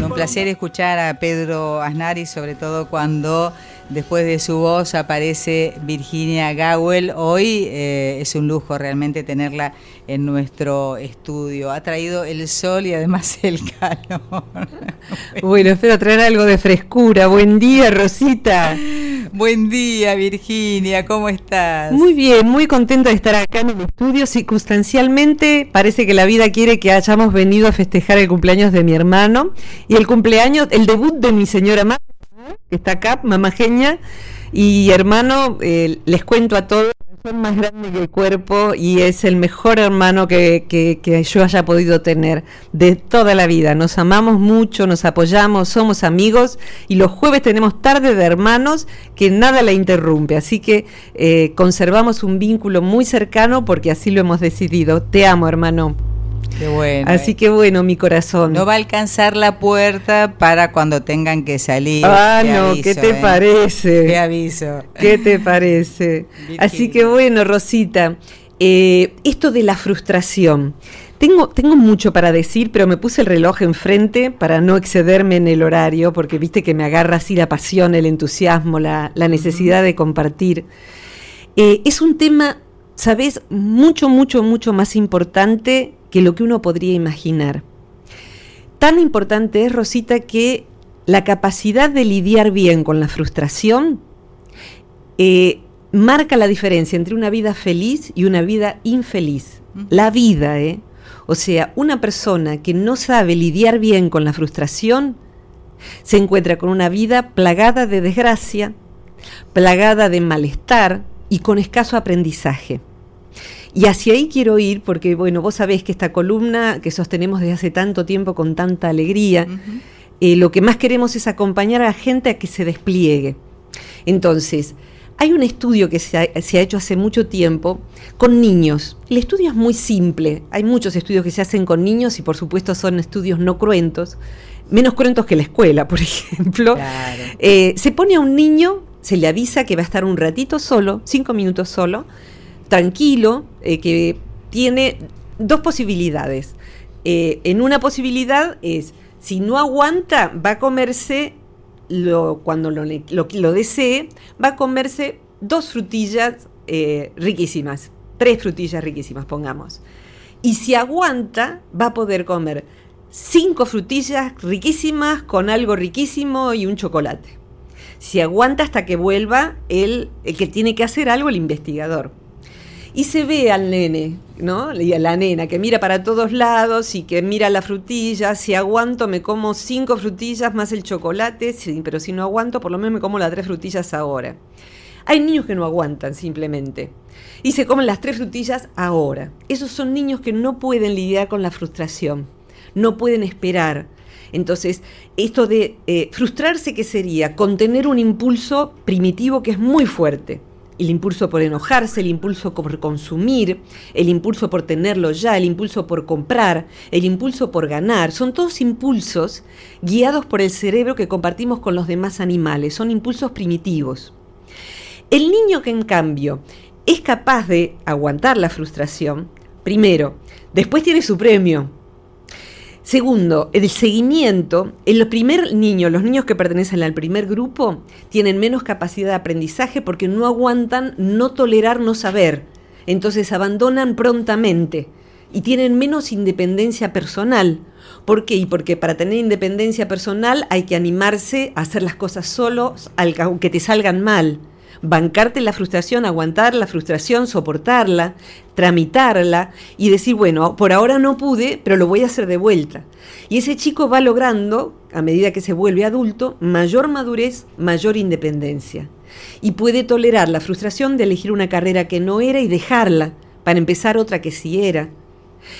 Bueno, un placer escuchar a Pedro Asnari, sobre todo cuando después de su voz aparece Virginia Gawel. Hoy eh, es un lujo realmente tenerla en nuestro estudio. Ha traído el sol y además el calor. bueno, espero traer algo de frescura. Buen día, Rosita. Buen día, Virginia, ¿cómo estás? Muy bien, muy contenta de estar acá en el estudio. Circunstancialmente, parece que la vida quiere que hayamos venido a festejar el cumpleaños de mi hermano y el cumpleaños, el debut de mi señora madre, que está acá, mamá genia, y hermano, eh, les cuento a todos son más grande que el cuerpo y es el mejor hermano que, que, yo haya podido tener de toda la vida. Nos amamos mucho, nos apoyamos, somos amigos y los jueves tenemos tarde de hermanos que nada la interrumpe. Así que eh, conservamos un vínculo muy cercano porque así lo hemos decidido. Te amo, hermano. Qué bueno. Así que bueno, mi corazón. No va a alcanzar la puerta para cuando tengan que salir. Ah, no, ¿qué te ¿eh? parece? Qué aviso. ¿Qué te parece? Así que bueno, Rosita, eh, esto de la frustración. Tengo, tengo mucho para decir, pero me puse el reloj enfrente para no excederme en el horario, porque viste que me agarra así la pasión, el entusiasmo, la, necesidad de compartir. Eh, es un tema, ¿sabes? Mucho, mucho, mucho más importante que lo que uno podría imaginar. Tan importante es, Rosita, que la capacidad de lidiar bien con la frustración eh, marca la diferencia entre una vida feliz y una vida infeliz. La vida, ¿eh? O sea, una persona que no sabe lidiar bien con la frustración se encuentra con una vida plagada de desgracia, plagada de malestar y con escaso aprendizaje. Y hacia ahí quiero ir porque, bueno, vos sabés que esta columna que sostenemos desde hace tanto tiempo con tanta alegría, eh, lo que más queremos es acompañar a la gente a que se despliegue. Entonces, hay un estudio que se ha, hecho hace mucho tiempo con niños. El estudio es muy simple. Hay muchos estudios que se hacen con niños y por supuesto son estudios no cruentos, menos cruentos que la escuela, por ejemplo. Eh, se pone a un niño, se le avisa que va a estar un ratito solo, cinco minutos solo, tranquilo, eh, que tiene dos posibilidades. Eh, en una posibilidad es, si no aguanta, va a comerse, lo, cuando lo, desee, va a comerse dos frutillas eh, riquísimas, tres frutillas riquísimas, pongamos. Y si aguanta, va a poder comer cinco frutillas riquísimas con algo riquísimo y un chocolate. Si aguanta hasta que vuelva el, el que tiene que hacer algo, el investigador y se ve al nene, ¿no? Y a la nena que mira para todos lados y que mira la frutilla, si aguanto me como cinco frutillas más el chocolate, pero si no aguanto por lo menos me como las tres frutillas ahora. Hay niños que no aguantan simplemente y se comen las tres frutillas ahora. Esos son niños que no pueden lidiar con la frustración, no pueden esperar. Entonces, esto de eh, frustrarse, ¿qué sería? Contener un impulso primitivo que es muy fuerte el impulso por enojarse, el impulso por consumir, el impulso por tenerlo ya, el impulso por comprar, el impulso por ganar, son todos impulsos guiados por el cerebro que compartimos con los demás animales, son impulsos primitivos. El niño que en cambio es capaz de aguantar la frustración, primero, después tiene su premio, Segundo, el seguimiento. En los primer niños, los niños que pertenecen al primer grupo, tienen menos capacidad de aprendizaje porque no aguantan no tolerar no saber. Entonces abandonan prontamente y tienen menos independencia personal. ¿Por qué? Y porque para tener independencia personal hay que animarse a hacer las cosas solos, aunque te salgan mal bancarte la frustración, aguantar la frustración, soportarla, tramitarla y decir, bueno, por ahora no pude, pero lo voy a hacer de vuelta. Y ese chico va logrando, a medida que se vuelve adulto, mayor madurez, mayor independencia. Y puede tolerar la frustración de elegir una carrera que no era y dejarla para empezar otra que sí era.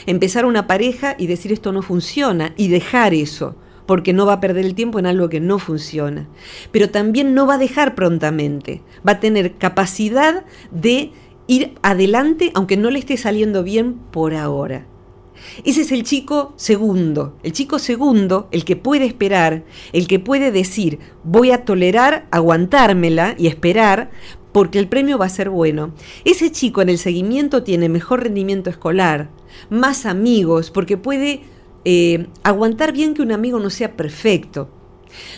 Empezar una pareja y decir esto no funciona y dejar eso porque no va a perder el tiempo en algo que no funciona. Pero también no va a dejar prontamente, va a tener capacidad de ir adelante aunque no le esté saliendo bien por ahora. Ese es el chico segundo, el chico segundo, el que puede esperar, el que puede decir, voy a tolerar, aguantármela y esperar, porque el premio va a ser bueno. Ese chico en el seguimiento tiene mejor rendimiento escolar, más amigos, porque puede eh, aguantar bien que un amigo no sea perfecto.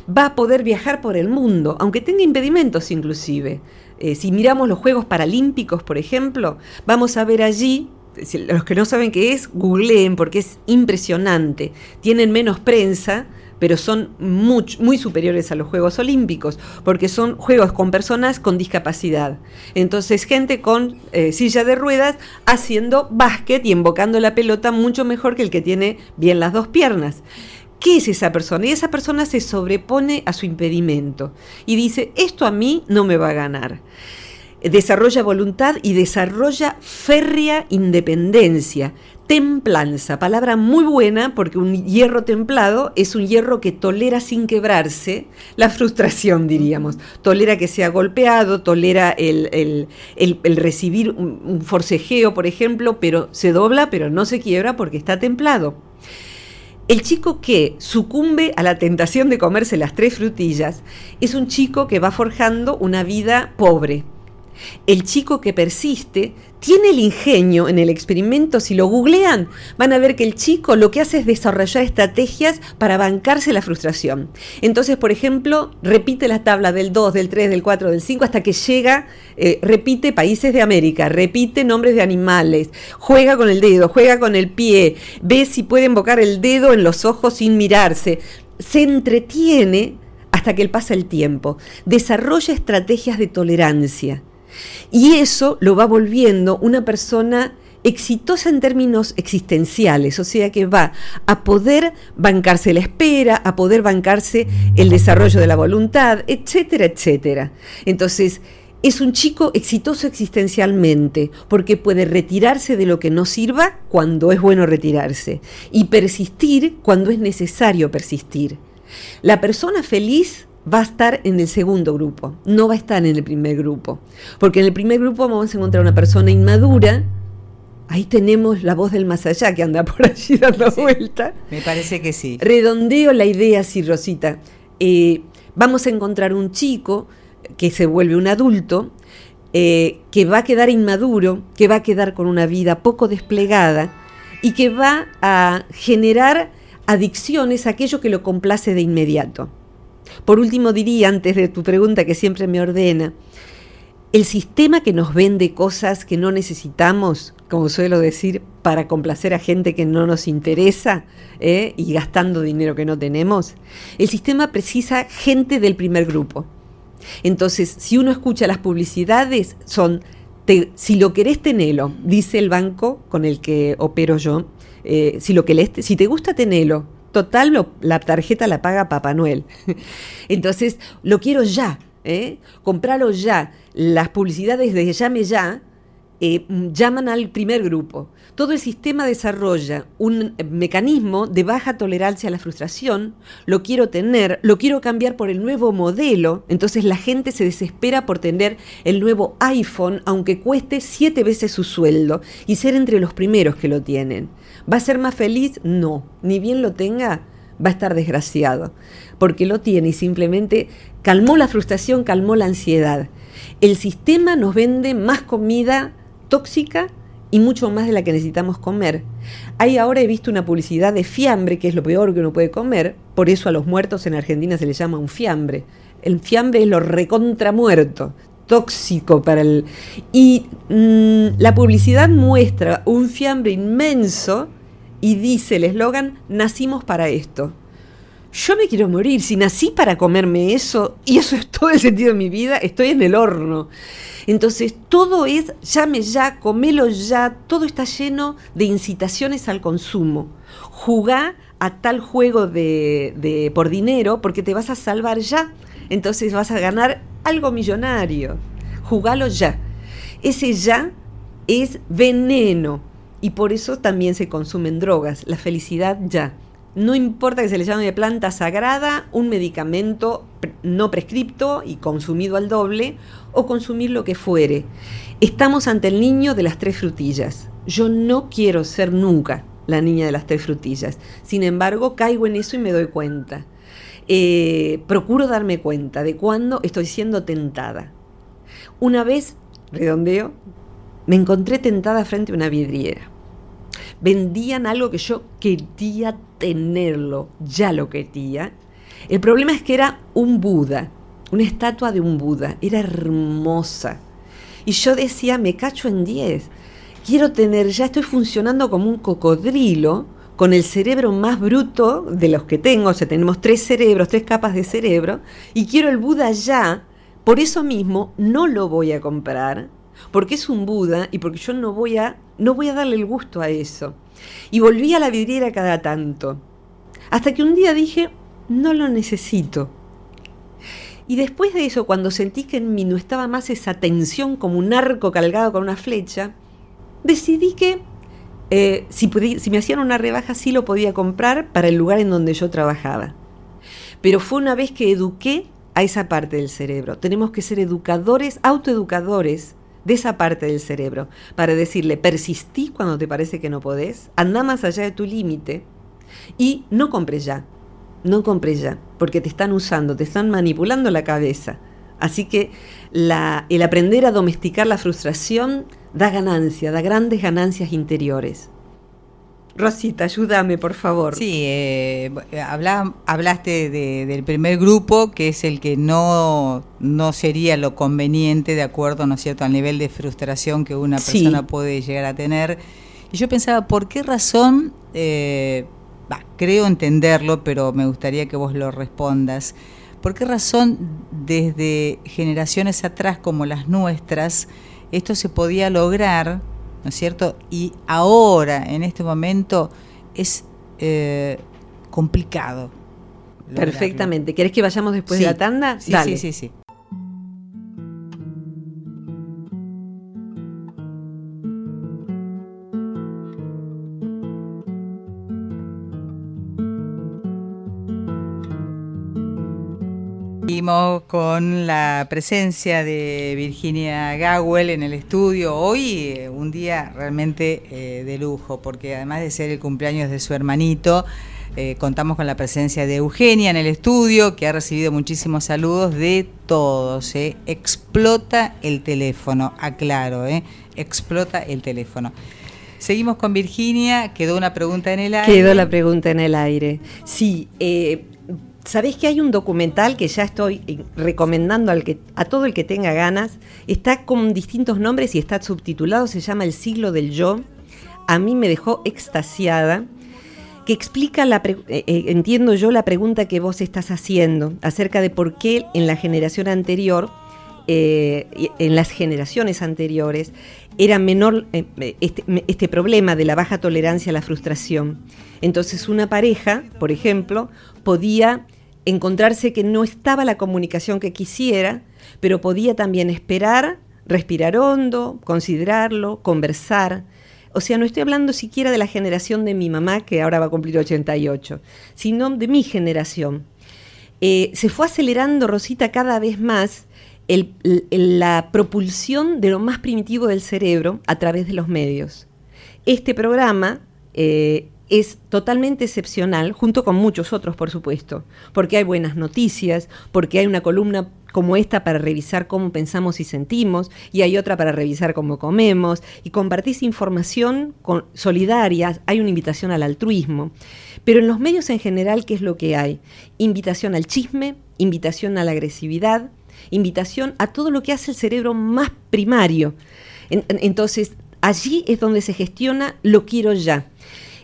Va a poder viajar por el mundo, aunque tenga impedimentos inclusive. Eh, si miramos los Juegos Paralímpicos, por ejemplo, vamos a ver allí los que no saben qué es, googleen porque es impresionante. Tienen menos prensa, pero son muy, superiores a los Juegos Olímpicos, porque son juegos con personas con discapacidad. Entonces, gente con eh, silla de ruedas haciendo básquet y invocando la pelota mucho mejor que el que tiene bien las dos piernas. ¿Qué es esa persona? Y esa persona se sobrepone a su impedimento y dice, esto a mí no me va a ganar desarrolla voluntad y desarrolla férrea independencia. Templanza, palabra muy buena porque un hierro templado es un hierro que tolera sin quebrarse la frustración, diríamos. Tolera que sea golpeado, tolera el, recibir un, forcejeo, por ejemplo, pero se dobla, pero no se quiebra porque está templado. El chico que sucumbe a la tentación de comerse las tres frutillas es un chico que va forjando una vida pobre, el chico que persiste tiene el ingenio en el experimento, si lo googlean, van a ver que el chico lo que hace es desarrollar estrategias para bancarse la frustración. Entonces, por ejemplo, repite la tabla del 2, del 3, del 4, del 5 hasta que llega, eh, repite países de América, repite nombres de animales, juega con el dedo, juega con el pie, ve si puede invocar el dedo en los ojos sin mirarse, se entretiene hasta que pasa el tiempo, desarrolla estrategias de tolerancia y eso lo va volviendo una persona exitosa en términos existenciales, o sea que va a poder bancarse la espera, a poder bancarse el desarrollo de la voluntad, etcétera, etcétera. Entonces, es un chico exitoso existencialmente porque puede retirarse de lo que no sirva cuando es bueno retirarse y persistir cuando es necesario persistir. La persona feliz va a estar en el segundo grupo, no va a estar en el primer grupo. Porque en el primer grupo vamos a encontrar una persona inmadura. Ahí tenemos la voz del más allá que anda por allí dando vuelta. Me parece que sí. Redondeo la idea así, Rosita. Eh, vamos a encontrar un chico que se vuelve un adulto, eh, que va a quedar inmaduro, que va a quedar con una vida poco desplegada y que va a generar adicciones a aquello que lo complace de inmediato. Por último diría, antes de tu pregunta que siempre me ordena, el sistema que nos vende cosas que no necesitamos, como suelo decir, para complacer a gente que no nos interesa ¿eh? y gastando dinero que no tenemos, el sistema precisa gente del primer grupo. Entonces, si uno escucha las publicidades, son, si lo querés, tenelo, dice el banco con el que opero yo, eh, si, lo que si te gusta, tenelo, Total, la tarjeta la paga Papá Noel. Entonces, lo quiero ya, ¿eh? comprarlo ya. Las publicidades de Llame Ya eh, llaman al primer grupo. Todo el sistema desarrolla un mecanismo de baja tolerancia a la frustración, lo quiero tener, lo quiero cambiar por el nuevo modelo, entonces la gente se desespera por tener el nuevo iPhone, aunque cueste siete veces su sueldo, y ser entre los primeros que lo tienen. ¿Va a ser más feliz? No. Ni bien lo tenga, va a estar desgraciado, porque lo tiene y simplemente calmó la frustración, calmó la ansiedad. El sistema nos vende más comida tóxica y mucho más de la que necesitamos comer. Hay ahora he visto una publicidad de fiambre, que es lo peor que uno puede comer, por eso a los muertos en Argentina se les llama un fiambre. El fiambre es lo recontramuerto, tóxico para el... Y mm, la publicidad muestra un fiambre inmenso y dice el eslogan, nacimos para esto. Yo me quiero morir, si nací para comerme eso, y eso es todo el sentido de mi vida, estoy en el horno. Entonces todo es, llame ya, comelo ya, todo está lleno de incitaciones al consumo. Jugá a tal juego de, de por dinero porque te vas a salvar ya. Entonces vas a ganar algo millonario. Jugalo ya. Ese ya es veneno y por eso también se consumen drogas. La felicidad ya. No importa que se le llame de planta sagrada, un medicamento no prescripto y consumido al doble, o consumir lo que fuere. Estamos ante el niño de las tres frutillas. Yo no quiero ser nunca la niña de las tres frutillas. Sin embargo, caigo en eso y me doy cuenta. Eh, procuro darme cuenta de cuándo estoy siendo tentada. Una vez, redondeo, me encontré tentada frente a una vidriera. Vendían algo que yo quería tenerlo, ya lo quería. El problema es que era un Buda, una estatua de un Buda, era hermosa. Y yo decía, me cacho en 10, quiero tener, ya estoy funcionando como un cocodrilo, con el cerebro más bruto de los que tengo, o sea, tenemos tres cerebros, tres capas de cerebro, y quiero el Buda ya, por eso mismo no lo voy a comprar, porque es un Buda y porque yo no voy a, no voy a darle el gusto a eso. Y volví a la vidriera cada tanto, hasta que un día dije, no lo necesito. Y después de eso, cuando sentí que en mí no estaba más esa tensión como un arco cargado con una flecha, decidí que eh, si, si me hacían una rebaja sí lo podía comprar para el lugar en donde yo trabajaba. Pero fue una vez que eduqué a esa parte del cerebro. Tenemos que ser educadores, autoeducadores de esa parte del cerebro, para decirle, persistí cuando te parece que no podés, anda más allá de tu límite y no compres ya, no compres ya, porque te están usando, te están manipulando la cabeza. Así que el aprender a domesticar la frustración da ganancia, da grandes ganancias interiores. Rosita, ayúdame, por favor. Sí, eh, hablaste del primer grupo, que es el que no, no sería lo conveniente de acuerdo, ¿no es cierto?, al nivel de frustración que una persona puede llegar a tener. Y yo pensaba, ¿por qué razón, eh, creo entenderlo, pero me gustaría que vos lo respondas, ¿por qué razón desde generaciones atrás como las nuestras, esto se podía lograr, ¿no es cierto? Y ahora, en este momento, es eh, complicado. Perfectamente. ¿Querés que vayamos después de la tanda? Sí, sí, sí, sí. Con la presencia de Virginia Gawel en el estudio. Hoy eh, un día realmente eh, de lujo, porque además de ser el cumpleaños de su hermanito, eh, contamos con la presencia de Eugenia en el estudio, que ha recibido muchísimos saludos de todos. Explota el teléfono, aclaro, explota el teléfono. Seguimos con Virginia, quedó una pregunta en el aire. Quedó la pregunta en el aire. Sí, ¿Sabés que hay un documental que ya estoy eh, recomendando al que, a todo el que tenga ganas? Está con distintos nombres y está subtitulado, se llama El siglo del yo. A mí me dejó extasiada, que explica, la eh, eh, entiendo yo, la pregunta que vos estás haciendo acerca de por qué en la generación anterior, en las generaciones anteriores, era menor este, este problema de la baja tolerancia a la frustración. Entonces una pareja, por ejemplo, podía encontrarse que no estaba la comunicación que quisiera, pero podía también esperar, respirar hondo, considerarlo, conversar. O sea, no estoy hablando siquiera de la generación de mi mamá, que ahora va a cumplir 88, sino de mi generación. Eh, se fue acelerando, Rosita, cada vez más la propulsión de lo más primitivo del cerebro a través de los medios. Este programa eh, es totalmente excepcional, junto con muchos otros, por supuesto, porque hay buenas noticias, porque hay una columna como esta para revisar cómo pensamos y sentimos, y hay otra para revisar cómo comemos, y compartís información con, solidaria, hay una invitación al altruismo. Pero en los medios en general, ¿qué es lo que hay? Invitación al chisme, invitación a la agresividad, invitación a todo lo que hace el cerebro más primario. entonces, allí es donde se gestiona lo quiero ya.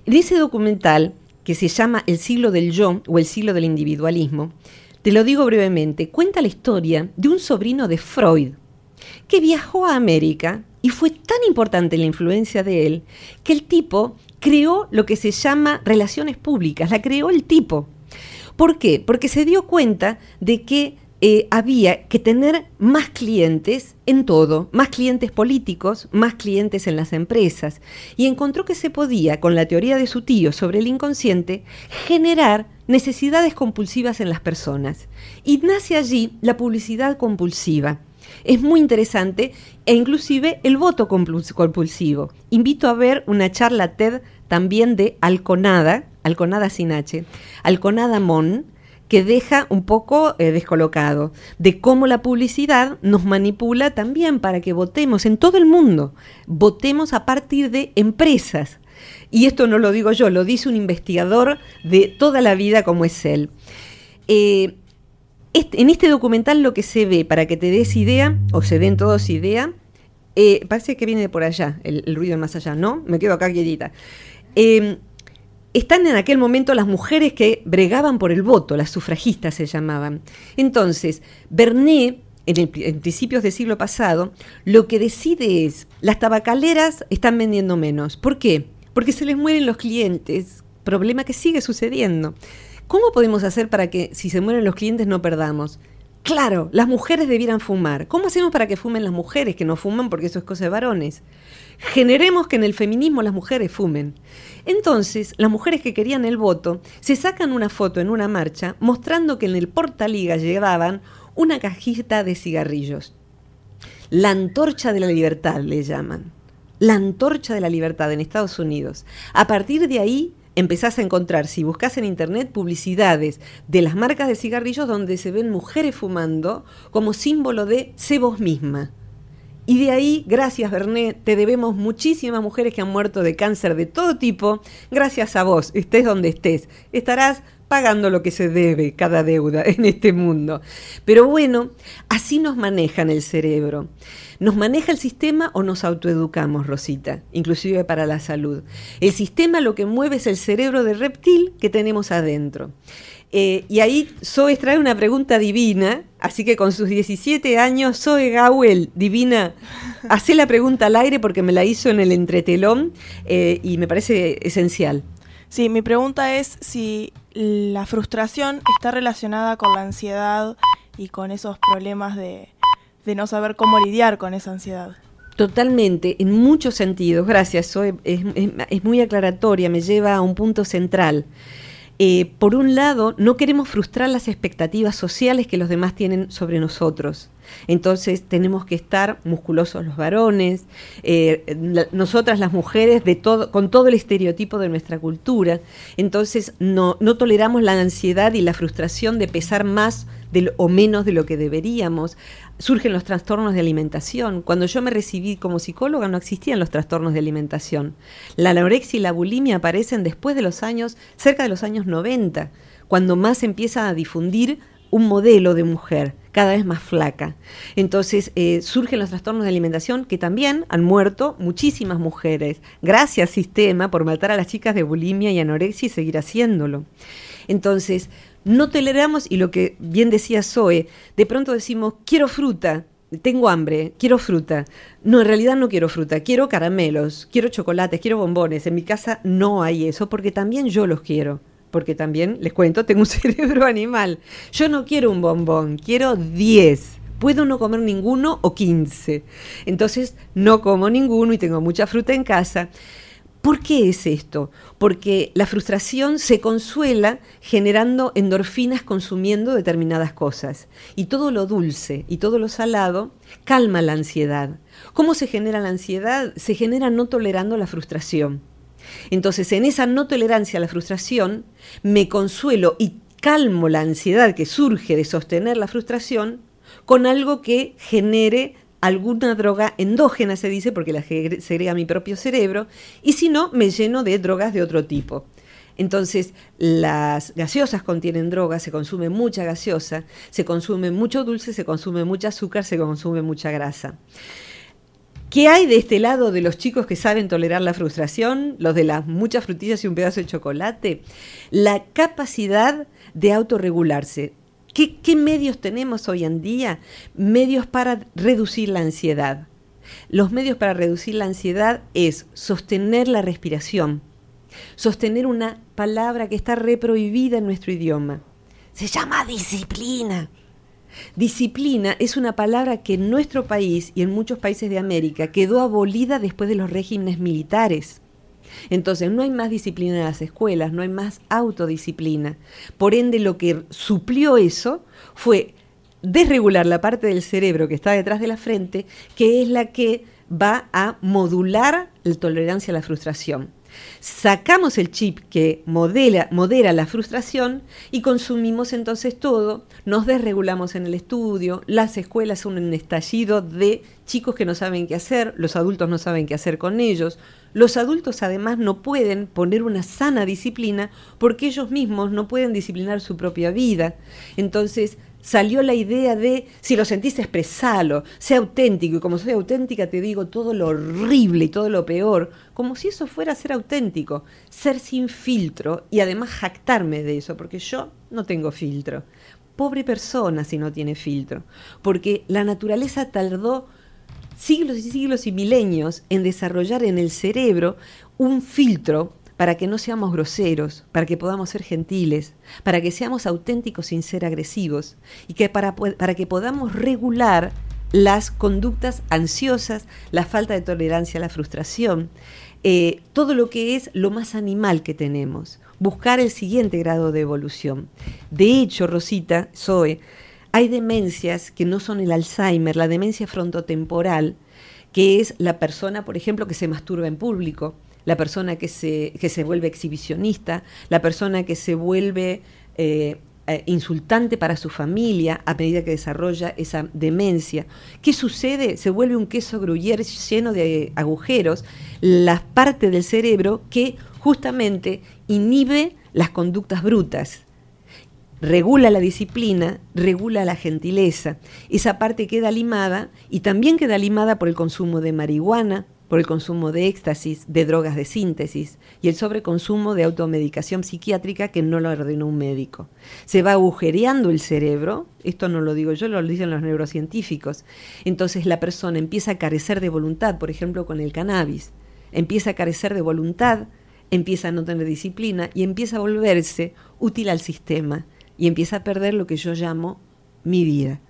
En ese documental, que se llama El siglo del yo o El siglo del individualismo, te lo digo brevemente, cuenta la historia de un sobrino de Freud, que viajó a América y fue tan importante la influencia de él que el tipo creó lo que se llama relaciones públicas, la creó el tipo. ¿Por qué? Porque se dio cuenta de que eh, había que tener más clientes en todo, más clientes políticos, más clientes en las empresas, y encontró que se podía, con la teoría de su tío sobre el inconsciente, generar necesidades compulsivas en las personas. Y nace allí la publicidad compulsiva. Es muy interesante e inclusive el voto compulsivo. Invito a ver una charla TED también de Alconada, Alconada sin H, Alconada Mon, que deja un poco eh, descolocado de cómo la publicidad nos manipula también para que votemos en todo el mundo, votemos a partir de empresas. Y esto no lo digo yo, lo dice un investigador de toda la vida como es él. Eh, en este documental lo que se ve, para que te des idea, o se den todos idea, eh, parece que viene de por allá, el, ruido más allá, ¿no? Me quedo acá quietita. Están en aquel momento las mujeres que bregaban por el voto, las sufragistas se llamaban. Entonces, Bernet, en, en principios del siglo pasado, lo que decide es, las tabacaleras están vendiendo menos. ¿Por qué? Porque se les mueren los clientes, problema que sigue sucediendo. ¿Cómo podemos hacer para que si se mueren los clientes no perdamos? Claro, las mujeres debieran fumar. ¿Cómo hacemos para que fumen las mujeres que no fuman porque eso es cosa de varones? Generemos que en el feminismo las mujeres fumen. Entonces, las mujeres que querían el voto se sacan una foto en una marcha mostrando que en el portaliga llevaban una cajita de cigarrillos. La antorcha de la libertad le llaman. La antorcha de la libertad en Estados Unidos. A partir de ahí empezás a encontrar, si buscas en internet, publicidades de las marcas de cigarrillos donde se ven mujeres fumando como símbolo de sé vos misma. Y de ahí, gracias Bernet, te debemos muchísimas mujeres que han muerto de cáncer de todo tipo, gracias a vos, estés donde estés. Estarás pagando lo que se debe, cada deuda en este mundo. Pero bueno, así nos manejan el cerebro. ¿Nos maneja el sistema o nos autoeducamos, Rosita? Inclusive para la salud. El sistema lo que mueve es el cerebro de reptil que tenemos adentro. Eh, y ahí Zoe trae una pregunta divina, así que con sus 17 años, Zoe Gawel, divina, hace la pregunta al aire porque me la hizo en el entretelón eh, y me parece esencial. Sí, mi pregunta es si la frustración está relacionada con la ansiedad y con esos problemas de, no saber cómo lidiar con esa ansiedad. Totalmente, en muchos sentidos, gracias, es, es, muy aclaratoria, me lleva a un punto central. Eh, por un lado, no queremos frustrar las expectativas sociales que los demás tienen sobre nosotros. Entonces tenemos que estar musculosos los varones, eh, nosotras las mujeres, de todo, con todo el estereotipo de nuestra cultura. Entonces no, no toleramos la ansiedad y la frustración de pesar más o menos de lo que deberíamos. Surgen los trastornos de alimentación. Cuando yo me recibí como psicóloga no existían los trastornos de alimentación. La anorexia y la bulimia aparecen después de los años, cerca de los años 90, cuando más empieza a difundir un modelo de mujer cada vez más flaca. Entonces eh, surgen los trastornos de alimentación que también han muerto muchísimas mujeres. Gracias sistema por matar a las chicas de bulimia y anorexia y seguir haciéndolo. Entonces, no toleramos, y lo que bien decía Zoe, de pronto decimos, quiero fruta, tengo hambre, quiero fruta. No, en realidad no quiero fruta, quiero caramelos, quiero chocolates, quiero bombones. En mi casa no hay eso porque también yo los quiero porque también, les cuento, tengo un cerebro animal. Yo no quiero un bombón, quiero 10. Puedo no comer ninguno o 15. Entonces no como ninguno y tengo mucha fruta en casa. ¿Por qué es esto? Porque la frustración se consuela generando endorfinas consumiendo determinadas cosas. Y todo lo dulce y todo lo salado calma la ansiedad. ¿Cómo se genera la ansiedad? Se genera no tolerando la frustración. Entonces, en esa no tolerancia a la frustración, me consuelo y calmo la ansiedad que surge de sostener la frustración con algo que genere alguna droga endógena, se dice, porque la segrega mi propio cerebro, y si no, me lleno de drogas de otro tipo. Entonces, las gaseosas contienen drogas, se consume mucha gaseosa, se consume mucho dulce, se consume mucho azúcar, se consume mucha grasa. ¿Qué hay de este lado de los chicos que saben tolerar la frustración, los de las muchas frutillas y un pedazo de chocolate? La capacidad de autorregularse. ¿Qué, ¿Qué, medios tenemos hoy en día? Medios para reducir la ansiedad. Los medios para reducir la ansiedad es sostener la respiración, sostener una palabra que está reprohibida en nuestro idioma. Se llama disciplina. Disciplina es una palabra que en nuestro país y en muchos países de América quedó abolida después de los regímenes militares. Entonces no hay más disciplina en las escuelas, no hay más autodisciplina. Por ende, lo que suplió eso fue desregular la parte del cerebro que está detrás de la frente, que es la que va a modular la tolerancia a la frustración. Sacamos el chip que modera la frustración y consumimos entonces todo, nos desregulamos en el estudio, las escuelas son un estallido de chicos que no saben qué hacer, los adultos no saben qué hacer con ellos, los adultos además no pueden poner una sana disciplina porque ellos mismos no pueden disciplinar su propia vida. Entonces, salió la idea de, si lo sentís, expresalo, sea auténtico, y como soy auténtica te digo todo lo horrible y todo lo peor, como si eso fuera ser auténtico, ser sin filtro y además jactarme de eso, porque yo no tengo filtro. Pobre persona si no tiene filtro, porque la naturaleza tardó siglos y siglos y milenios en desarrollar en el cerebro un filtro para que no seamos groseros, para que podamos ser gentiles, para que seamos auténticos sin ser agresivos y que para, para que podamos regular las conductas ansiosas, la falta de tolerancia la frustración, eh, todo lo que es lo más animal que tenemos, buscar el siguiente grado de evolución. De hecho, Rosita, Zoe, hay demencias que no son el Alzheimer, la demencia frontotemporal, que es la persona, por ejemplo, que se masturba en público, la persona que se, que se vuelve exhibicionista, la persona que se vuelve eh, eh, insultante para su familia a medida que desarrolla esa demencia. ¿Qué sucede? Se vuelve un queso gruyère lleno de agujeros, la parte del cerebro que justamente inhibe las conductas brutas regula la disciplina, regula la gentileza. Esa parte queda limada y también queda limada por el consumo de marihuana, por el consumo de éxtasis, de drogas de síntesis y el sobreconsumo de automedicación psiquiátrica que no lo ordenó un médico. Se va agujereando el cerebro, esto no lo digo yo, lo dicen los neurocientíficos. Entonces la persona empieza a carecer de voluntad, por ejemplo con el cannabis, empieza a carecer de voluntad, empieza a no tener disciplina y empieza a volverse útil al sistema y empieza a perder lo que yo llamo mi vida.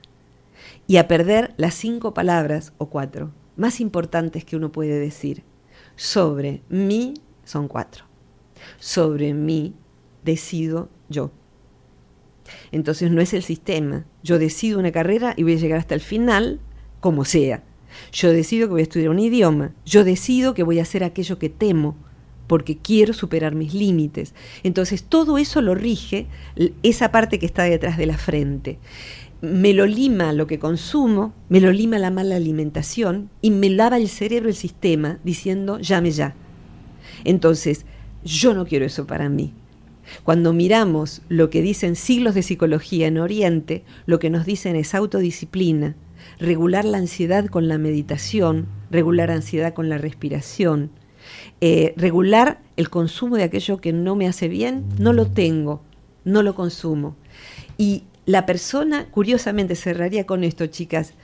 Y a perder las cinco palabras o cuatro más importantes que uno puede decir. Sobre mí son cuatro. Sobre mí decido yo. Entonces no es el sistema. Yo decido una carrera y voy a llegar hasta el final como sea. Yo decido que voy a estudiar un idioma. Yo decido que voy a hacer aquello que temo porque quiero superar mis límites. Entonces todo eso lo rige esa parte que está detrás de la frente me lo lima lo que consumo, me lo lima la mala alimentación y me lava el cerebro el sistema diciendo llame ya. Entonces, yo no quiero eso para mí. Cuando miramos lo que dicen siglos de psicología en Oriente, lo que nos dicen es autodisciplina, regular la ansiedad con la meditación, regular la ansiedad con la respiración, eh, regular el consumo de aquello que no me hace bien, no lo tengo, no lo consumo. Y la persona, curiosamente, cerraría con esto, chicas.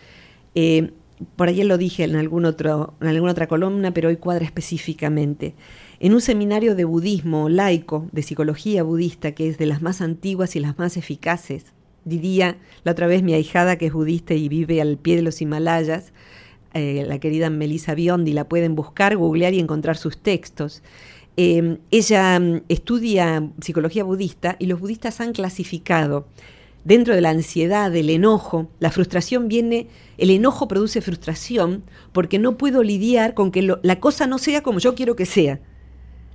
Eh, por ayer lo dije en, algún otro, en alguna otra columna, pero hoy cuadra específicamente. En un seminario de budismo laico, de psicología budista, que es de las más antiguas y las más eficaces, diría la otra vez mi ahijada que es budista y vive al pie de los Himalayas, eh, la querida Melissa Biondi, la pueden buscar, googlear y encontrar sus textos. Eh, ella mm, estudia psicología budista y los budistas han clasificado dentro de la ansiedad, del enojo, la frustración viene, el enojo produce frustración porque no puedo lidiar con que la cosa no sea como yo quiero que sea.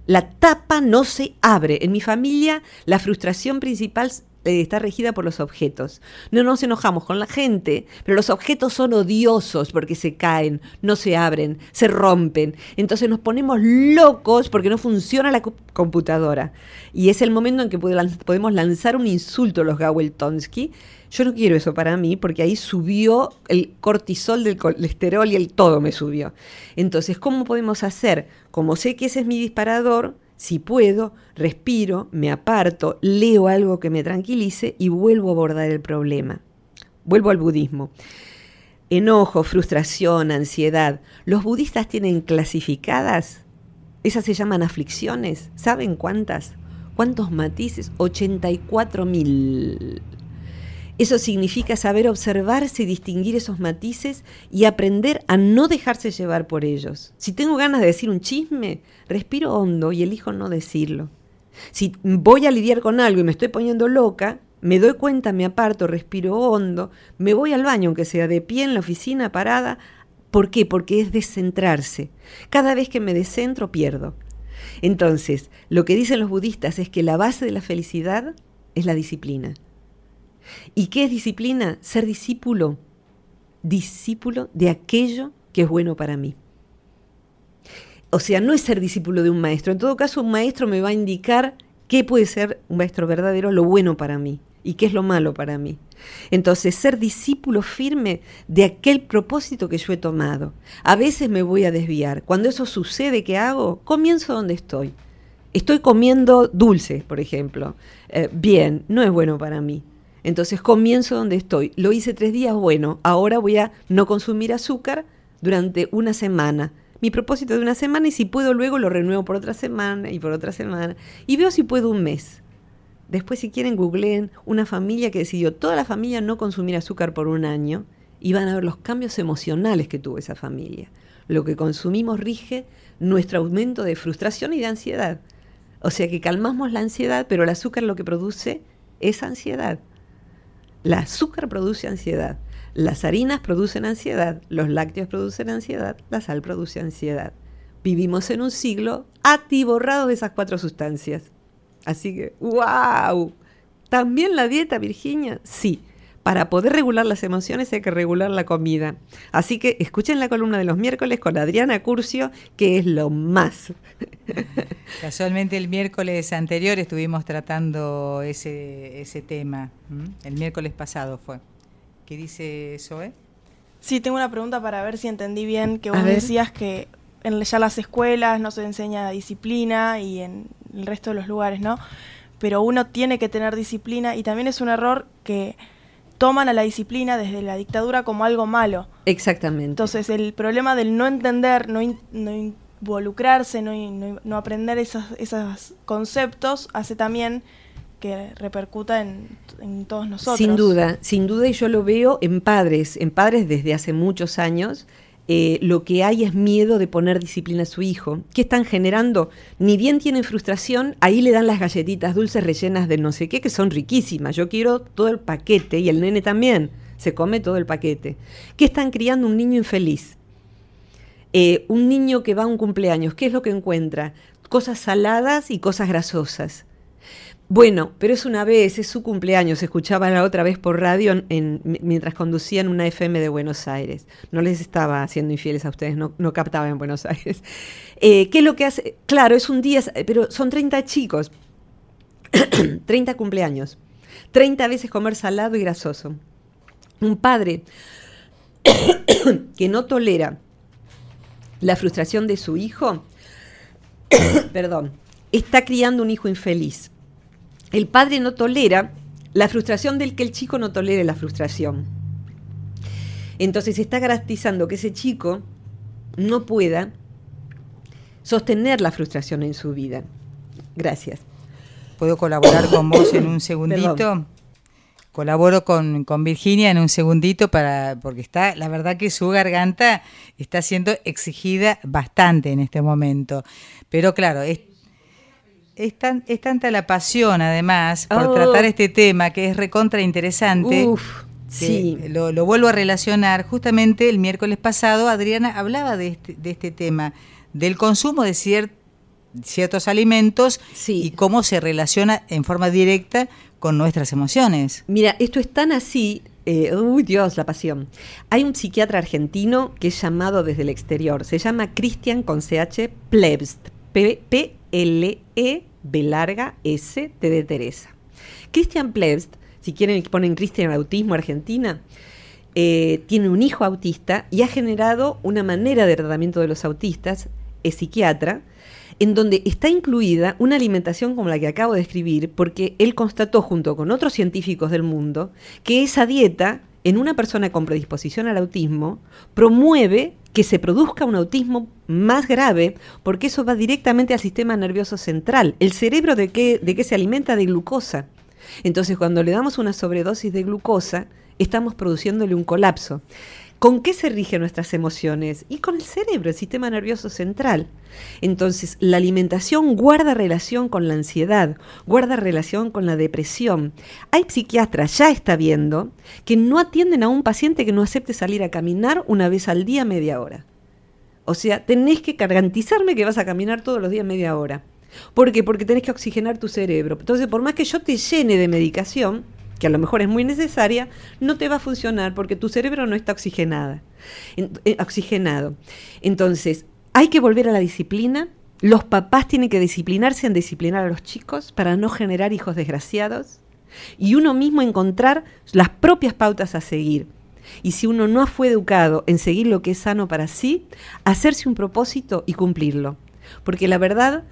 La tapa no se abre. En mi familia la frustración principal está regida por los objetos. No nos enojamos con la gente, pero los objetos son odiosos porque se caen, no se abren, se rompen. Entonces nos ponemos locos porque no funciona la computadora. Y es el momento en que podemos lanzar un insulto a los Gawel-Tonsky. Yo no quiero eso para mí porque ahí subió el cortisol del colesterol y el todo me subió. Entonces, ¿cómo podemos hacer? Como sé que ese es mi disparador, si puedo, respiro, me aparto, leo algo que me tranquilice y vuelvo a abordar el problema. Vuelvo al budismo. Enojo, frustración, ansiedad. Los budistas tienen clasificadas, esas se llaman aflicciones. ¿Saben cuántas? ¿Cuántos matices? 84 mil. Eso significa saber observarse y distinguir esos matices y aprender a no dejarse llevar por ellos. Si tengo ganas de decir un chisme, respiro hondo y elijo no decirlo. Si voy a lidiar con algo y me estoy poniendo loca, me doy cuenta, me aparto, respiro hondo, me voy al baño, aunque sea de pie en la oficina, parada. ¿Por qué? Porque es descentrarse. Cada vez que me descentro, pierdo. Entonces, lo que dicen los budistas es que la base de la felicidad es la disciplina. ¿Y qué es disciplina? Ser discípulo, discípulo de aquello que es bueno para mí. O sea, no es ser discípulo de un maestro. En todo caso, un maestro me va a indicar qué puede ser un maestro verdadero, lo bueno para mí y qué es lo malo para mí. Entonces, ser discípulo firme de aquel propósito que yo he tomado. A veces me voy a desviar. Cuando eso sucede, ¿qué hago? Comienzo donde estoy. Estoy comiendo dulce, por ejemplo. Eh, bien, no es bueno para mí. Entonces comienzo donde estoy. Lo hice tres días, bueno, ahora voy a no consumir azúcar durante una semana. Mi propósito de una semana y si puedo luego lo renuevo por otra semana y por otra semana. Y veo si puedo un mes. Después si quieren googleen una familia que decidió toda la familia no consumir azúcar por un año y van a ver los cambios emocionales que tuvo esa familia. Lo que consumimos rige nuestro aumento de frustración y de ansiedad. O sea que calmamos la ansiedad, pero el azúcar lo que produce es ansiedad. El azúcar produce ansiedad, las harinas producen ansiedad, los lácteos producen ansiedad, la sal produce ansiedad. Vivimos en un siglo atiborrado de esas cuatro sustancias. Así que, wow. ¿También la dieta, Virginia? Sí. Para poder regular las emociones hay que regular la comida. Así que escuchen la columna de los miércoles con Adriana Curcio, que es lo más. Casualmente el miércoles anterior estuvimos tratando ese, ese tema. El miércoles pasado fue. ¿Qué dice Zoe? Sí, tengo una pregunta para ver si entendí bien, que vos decías que en ya las escuelas no se enseña disciplina y en el resto de los lugares, ¿no? Pero uno tiene que tener disciplina y también es un error que toman a la disciplina desde la dictadura como algo malo. Exactamente. Entonces el problema del no entender, no, involucrarse, no, no, aprender esos, esos conceptos hace también que repercuta en, en, todos nosotros. Sin duda, sin duda y yo lo veo en padres, en padres desde hace muchos años eh, lo que hay es miedo de poner disciplina a su hijo. ¿Qué están generando? Ni bien tienen frustración, ahí le dan las galletitas dulces rellenas de no sé qué, que son riquísimas. Yo quiero todo el paquete y el nene también. Se come todo el paquete. ¿Qué están criando un niño infeliz? Eh, un niño que va a un cumpleaños, ¿qué es lo que encuentra? Cosas saladas y cosas grasosas. Bueno, pero es una vez, es su cumpleaños, escuchaba la otra vez por radio mientras conducían una FM de Buenos Aires. No les estaba haciendo infieles a ustedes, no, captaba en Buenos Aires. Eh, ¿Qué es lo que hace? Claro, es un día, pero son 30 chicos, 30 cumpleaños, 30 veces comer salado y grasoso. Un padre que no tolera la frustración de su hijo, perdón, está criando un hijo infeliz el padre no tolera la frustración del que el chico no tolere la frustración. Entonces está garantizando que ese chico no pueda sostener la frustración en su vida. Gracias. ¿Puedo colaborar con vos en un segundito? Colaboro con, con, Virginia en un segundito para porque está la verdad que su garganta está siendo exigida bastante en este momento. Pero claro, es es, tanta la pasión, además, por oh. tratar este tema, que es recontra interesante. sí. Lo, vuelvo a relacionar. Justamente el miércoles pasado, Adriana hablaba de este, de este tema, del consumo de ciertos alimentos y cómo se relaciona en forma directa con nuestras emociones. Mira, esto es tan así. Eh, uy, Dios, la pasión. Hay un psiquiatra argentino que es llamado desde el exterior. Se llama Christian con CH Plebst. P-L-E B larga S T de Teresa. Christian Plebst, si quieren ponen Christian Autismo Argentina, eh, tiene un hijo autista y ha generado una manera de tratamiento de los autistas, es psiquiatra, en donde está incluida una alimentación como la que acabo de escribir, porque él constató junto con otros científicos del mundo que esa dieta en una persona con predisposición al autismo promueve que se produzca un autismo más grave, porque eso va directamente al sistema nervioso central. El cerebro de qué, de qué se alimenta de glucosa. Entonces, cuando le damos una sobredosis de glucosa, estamos produciéndole un colapso. ¿Con qué se rigen nuestras emociones? Y con el cerebro, el sistema nervioso central. Entonces, la alimentación guarda relación con la ansiedad, guarda relación con la depresión. Hay psiquiatras, ya está viendo, que no atienden a un paciente que no acepte salir a caminar una vez al día media hora. O sea, tenés que garantizarme que vas a caminar todos los días media hora. ¿Por qué? Porque tenés que oxigenar tu cerebro. Entonces, por más que yo te llene de medicación, que a lo mejor es muy necesaria, no te va a funcionar porque tu cerebro no está oxigenada, eh, oxigenado. Entonces, hay que volver a la disciplina. Los papás tienen que disciplinarse en disciplinar a los chicos para no generar hijos desgraciados. Y uno mismo encontrar las propias pautas a seguir. Y si uno no fue educado en seguir lo que es sano para sí, hacerse un propósito y cumplirlo. Porque la verdad,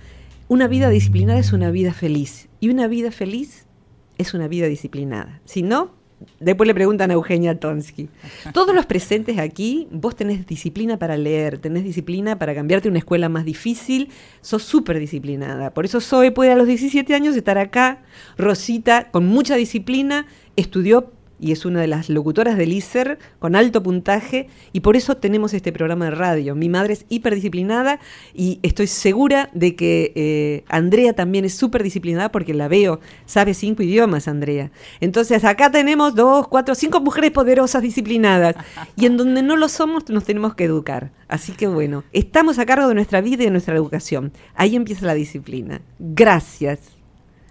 una vida disciplinada es una vida feliz. Y una vida feliz es una vida disciplinada. Si no, después le preguntan a Eugenia Tonsky. Todos los presentes aquí, vos tenés disciplina para leer, tenés disciplina para cambiarte a una escuela más difícil, sos súper disciplinada. Por eso Zoe puede a los 17 años estar acá. Rosita, con mucha disciplina, estudió y es una de las locutoras del ISER con alto puntaje y por eso tenemos este programa de radio. Mi madre es hiperdisciplinada y estoy segura de que eh, Andrea también es súper disciplinada porque la veo, sabe cinco idiomas Andrea. Entonces acá tenemos dos, cuatro, cinco mujeres poderosas disciplinadas y en donde no lo somos nos tenemos que educar. Así que bueno, estamos a cargo de nuestra vida y de nuestra educación. Ahí empieza la disciplina. Gracias.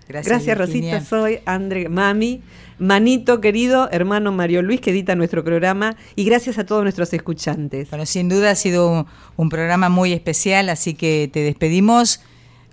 Gracias, Rosita. Soy Andrea Mami. Manito querido, hermano Mario Luis, que edita nuestro programa, y gracias a todos nuestros escuchantes. Bueno, sin duda ha sido un, programa muy especial, así que te despedimos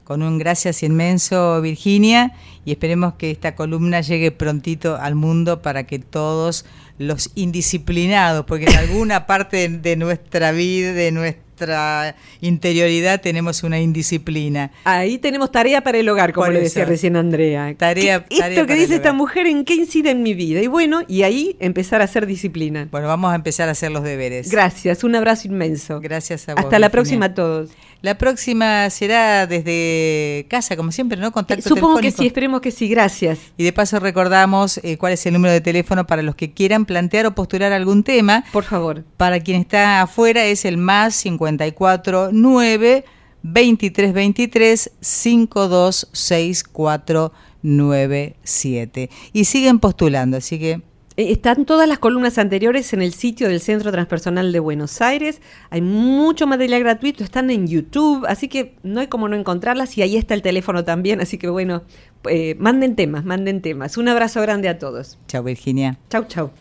con un gracias inmenso, Virginia, y esperemos que esta columna llegue prontito al mundo para que todos los indisciplinados, porque en alguna parte de nuestra vida, de nuestra nuestra interioridad tenemos una indisciplina. Ahí tenemos tarea para el hogar, como le decía recién Andrea. Tarea, esto que dice esta mujer, ¿en qué incide en mi vida? Y bueno, y ahí empezar a hacer disciplina. Bueno, vamos a empezar a hacer los deberes. Gracias, un abrazo inmenso. Gracias a vos. Hasta la próxima a todos. La próxima será desde casa, como siempre, ¿no? Contacto Supongo que sí, esperemos que sí, gracias. Y de paso recordamos eh, cuál es el número de teléfono para los que quieran plantear o postular algún tema. Por favor. Para quien está afuera es el más 54 9 23 23 526497. Y siguen postulando, así que están todas las columnas anteriores en el sitio del Centro Transpersonal de Buenos Aires. Hay mucho material gratuito, están en YouTube, así que no hay como no encontrarlas y ahí está el teléfono también. Así que bueno, eh, manden temas, manden temas. Un abrazo grande a todos. Chao Virginia. Chau, chau.